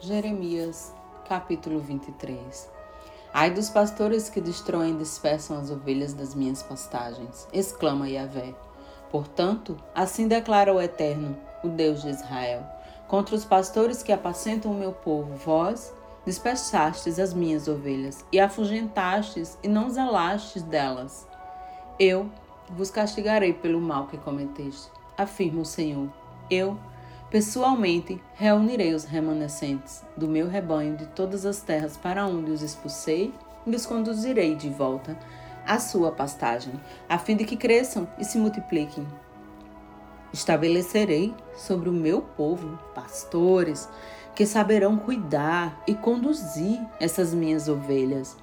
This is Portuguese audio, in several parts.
Jeremias, capítulo 23 Ai dos pastores que destroem e dispersam as ovelhas das minhas pastagens, exclama Yahvé. Portanto, assim declara o Eterno, o Deus de Israel, contra os pastores que apacentam o meu povo, vós dispersastes as minhas ovelhas e afugentastes e não zelastes delas. Eu vos castigarei pelo mal que cometeste, afirma o Senhor. Eu Pessoalmente, reunirei os remanescentes do meu rebanho de todas as terras para onde os expulsei e os conduzirei de volta à sua pastagem, a fim de que cresçam e se multipliquem. Estabelecerei sobre o meu povo pastores que saberão cuidar e conduzir essas minhas ovelhas.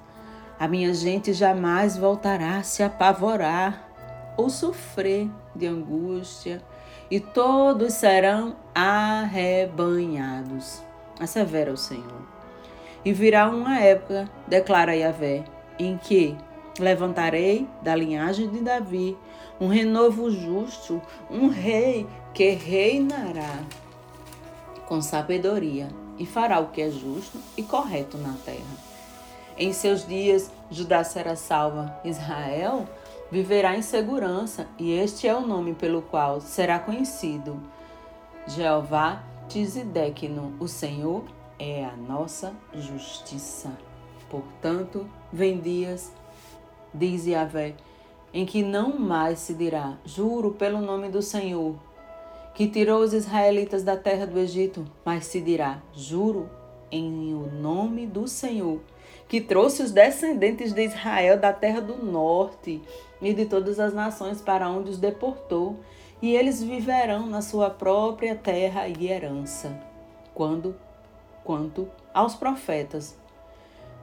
A minha gente jamais voltará a se apavorar ou sofrer de angústia e todos serão arrebanhados. Assevera o Senhor. E virá uma época, declara Yahvé, em que levantarei da linhagem de Davi um renovo justo, um rei que reinará com sabedoria e fará o que é justo e correto na terra. Em seus dias, Judá será salva, Israel viverá em segurança, e este é o nome pelo qual será conhecido. Jeová Tizedekno, o Senhor é a nossa justiça. Portanto, vem dias, diz Yahvé, em que não mais se dirá, juro pelo nome do Senhor, que tirou os israelitas da terra do Egito, mas se dirá, juro em o nome do Senhor, que trouxe os descendentes de Israel da terra do norte e de todas as nações para onde os deportou, e eles viverão na sua própria terra e herança. Quando, quanto aos profetas,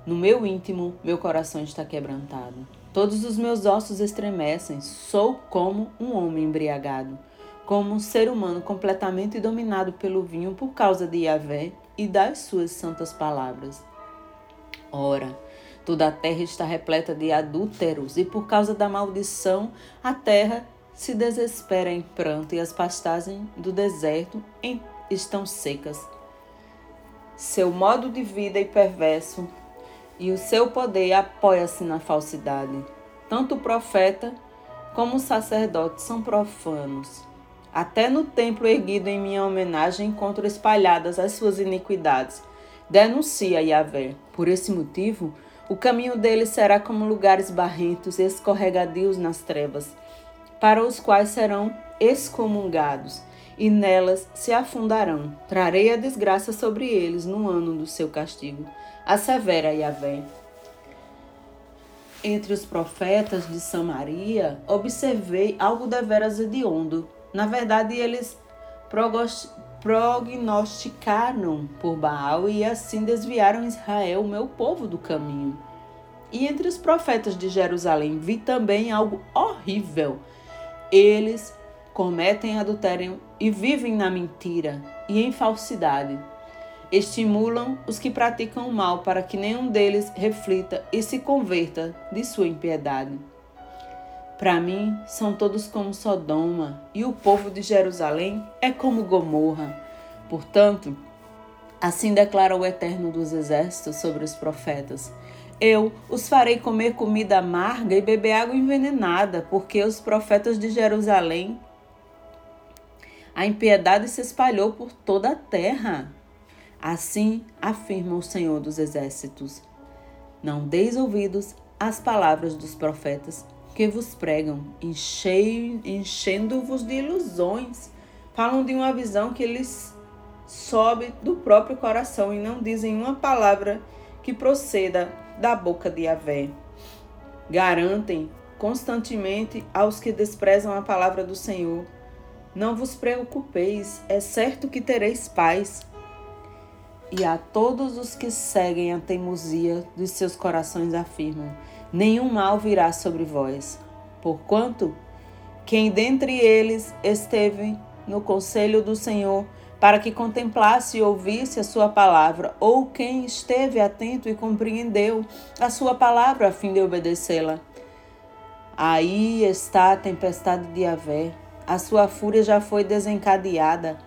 no meu íntimo, meu coração está quebrantado. Todos os meus ossos estremecem. Sou como um homem embriagado, como um ser humano completamente dominado pelo vinho por causa de Yahvé e das suas santas palavras. Ora, toda a terra está repleta de adúlteros, e por causa da maldição, a terra se desespera em pranto, e as pastagens do deserto estão secas. Seu modo de vida é perverso, e o seu poder apoia-se na falsidade. Tanto o profeta como o sacerdote são profanos. Até no templo erguido em minha homenagem encontro espalhadas as suas iniquidades denuncia Yahvé. Por esse motivo, o caminho deles será como lugares barrentos e escorregadios nas trevas, para os quais serão excomungados, e nelas se afundarão. Trarei a desgraça sobre eles no ano do seu castigo. Assevera Yahvé. Entre os profetas de Samaria, observei algo deveras hediondo. Na verdade, eles prognosticaram por Baal e assim desviaram Israel, meu povo, do caminho. E entre os profetas de Jerusalém vi também algo horrível. Eles cometem adultério e vivem na mentira e em falsidade. Estimulam os que praticam o mal para que nenhum deles reflita e se converta de sua impiedade. Para mim, são todos como Sodoma, e o povo de Jerusalém é como Gomorra. Portanto, assim declara o Eterno dos Exércitos sobre os profetas: Eu os farei comer comida amarga e beber água envenenada, porque os profetas de Jerusalém. A impiedade se espalhou por toda a terra. Assim afirma o Senhor dos Exércitos: Não deis ouvidos às palavras dos profetas que vos pregam, enchendo-vos de ilusões. Falam de uma visão que lhes sobe do próprio coração e não dizem uma palavra que proceda da boca de Yahvé. Garantem constantemente aos que desprezam a palavra do Senhor. Não vos preocupeis, é certo que tereis paz. E a todos os que seguem a teimosia dos seus corações afirmam: nenhum mal virá sobre vós. Porquanto, quem dentre eles esteve no conselho do Senhor, para que contemplasse e ouvisse a sua palavra, ou quem esteve atento e compreendeu a sua palavra a fim de obedecê-la. Aí está a tempestade de Avé, a sua fúria já foi desencadeada.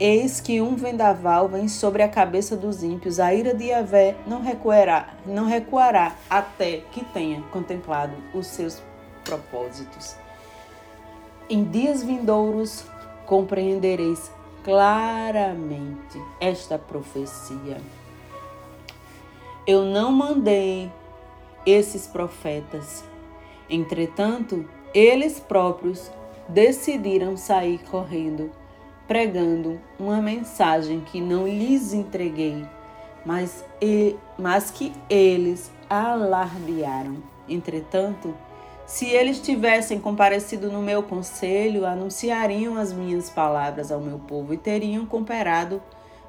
Eis que um vendaval vem sobre a cabeça dos ímpios, a ira de Yahvé não recuará, não recuará até que tenha contemplado os seus propósitos. Em dias vindouros compreendereis claramente esta profecia. Eu não mandei esses profetas, entretanto, eles próprios decidiram sair correndo pregando uma mensagem que não lhes entreguei, mas, e, mas que eles alardearam. Entretanto, se eles tivessem comparecido no meu conselho, anunciariam as minhas palavras ao meu povo e teriam cooperado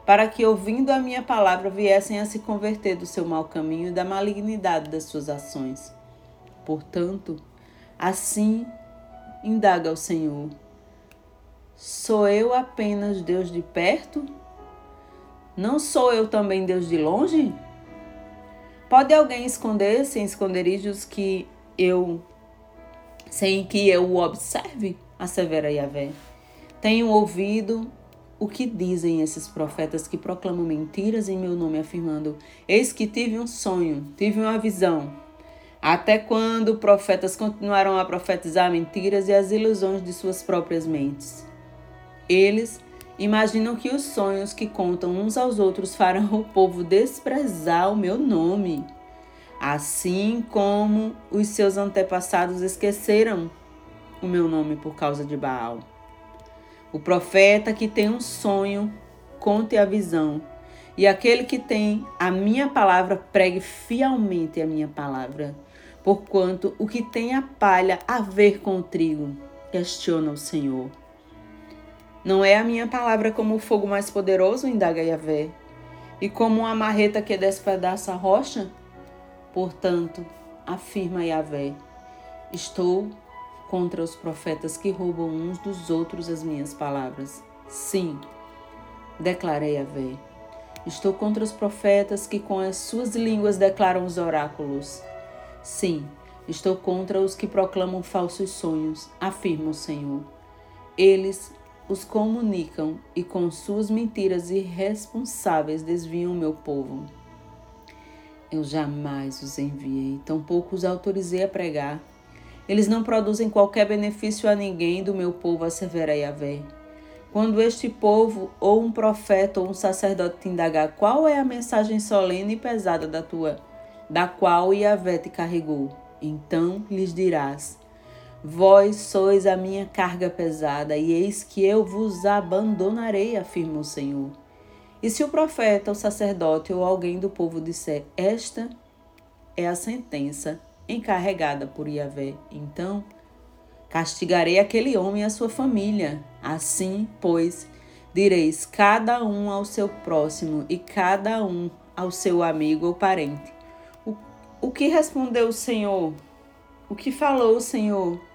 para que, ouvindo a minha palavra, viessem a se converter do seu mau caminho e da malignidade das suas ações. Portanto, assim indaga o Senhor Sou eu apenas Deus de perto? Não sou eu também Deus de longe? Pode alguém esconder-se em esconderijos que eu sem que eu o observe? Assevera Yahvé. Tenho ouvido o que dizem esses profetas que proclamam mentiras em meu nome, afirmando: Eis que tive um sonho, tive uma visão. Até quando profetas continuarão a profetizar mentiras e as ilusões de suas próprias mentes? Eles imaginam que os sonhos que contam uns aos outros farão o povo desprezar o meu nome, assim como os seus antepassados esqueceram o meu nome por causa de Baal. O profeta que tem um sonho, conte a visão, e aquele que tem a minha palavra, pregue fielmente a minha palavra. Porquanto o que tem a palha a ver com o trigo, questiona o Senhor. Não é a minha palavra como o fogo mais poderoso, indaga Yahvé, e como uma marreta que despedaça a rocha? Portanto, afirma Yahvé, estou contra os profetas que roubam uns dos outros as minhas palavras. Sim, declarei Yahvé. Estou contra os profetas que com as suas línguas declaram os oráculos. Sim, estou contra os que proclamam falsos sonhos, afirma o Senhor. Eles os comunicam e com suas mentiras irresponsáveis desviam o meu povo. Eu jamais os enviei, tampouco os autorizei a pregar. Eles não produzem qualquer benefício a ninguém do meu povo, assevera Yahvé. Quando este povo, ou um profeta ou um sacerdote te indagar qual é a mensagem solene e pesada da tua, da qual Yahvé te carregou, então lhes dirás: Vós sois a minha carga pesada, e eis que eu vos abandonarei, afirma o Senhor. E se o profeta, o sacerdote ou alguém do povo disser: Esta é a sentença encarregada por Yahvé, então castigarei aquele homem e a sua família. Assim, pois, direis cada um ao seu próximo e cada um ao seu amigo ou parente. O, o que respondeu o Senhor? O que falou o Senhor?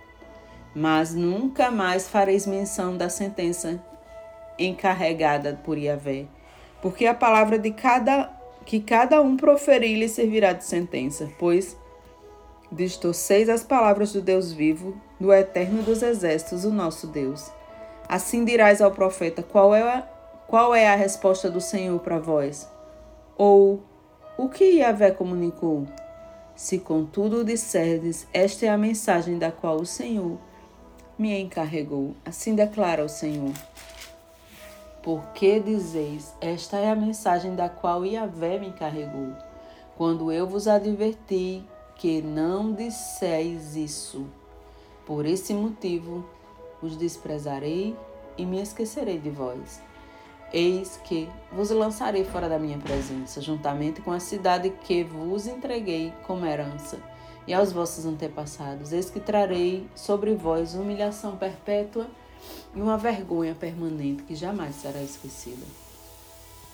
Mas nunca mais fareis menção da sentença encarregada por Yahvé, porque a palavra de cada que cada um proferir lhe servirá de sentença, pois distorceis as palavras do Deus vivo, do eterno dos exércitos, o nosso Deus. Assim dirás ao profeta: qual é a, qual é a resposta do Senhor para vós? Ou o que Yahvé comunicou? Se contudo disserdes, esta é a mensagem da qual o Senhor me encarregou. Assim declara o Senhor. Porque dizeis, esta é a mensagem da qual Yahvé me encarregou, quando eu vos adverti que não disseis isso. Por esse motivo os desprezarei e me esquecerei de vós. Eis que vos lançarei fora da minha presença, juntamente com a cidade que vos entreguei como herança e aos vossos antepassados. Eis que trarei sobre vós humilhação perpétua e uma vergonha permanente que jamais será esquecida.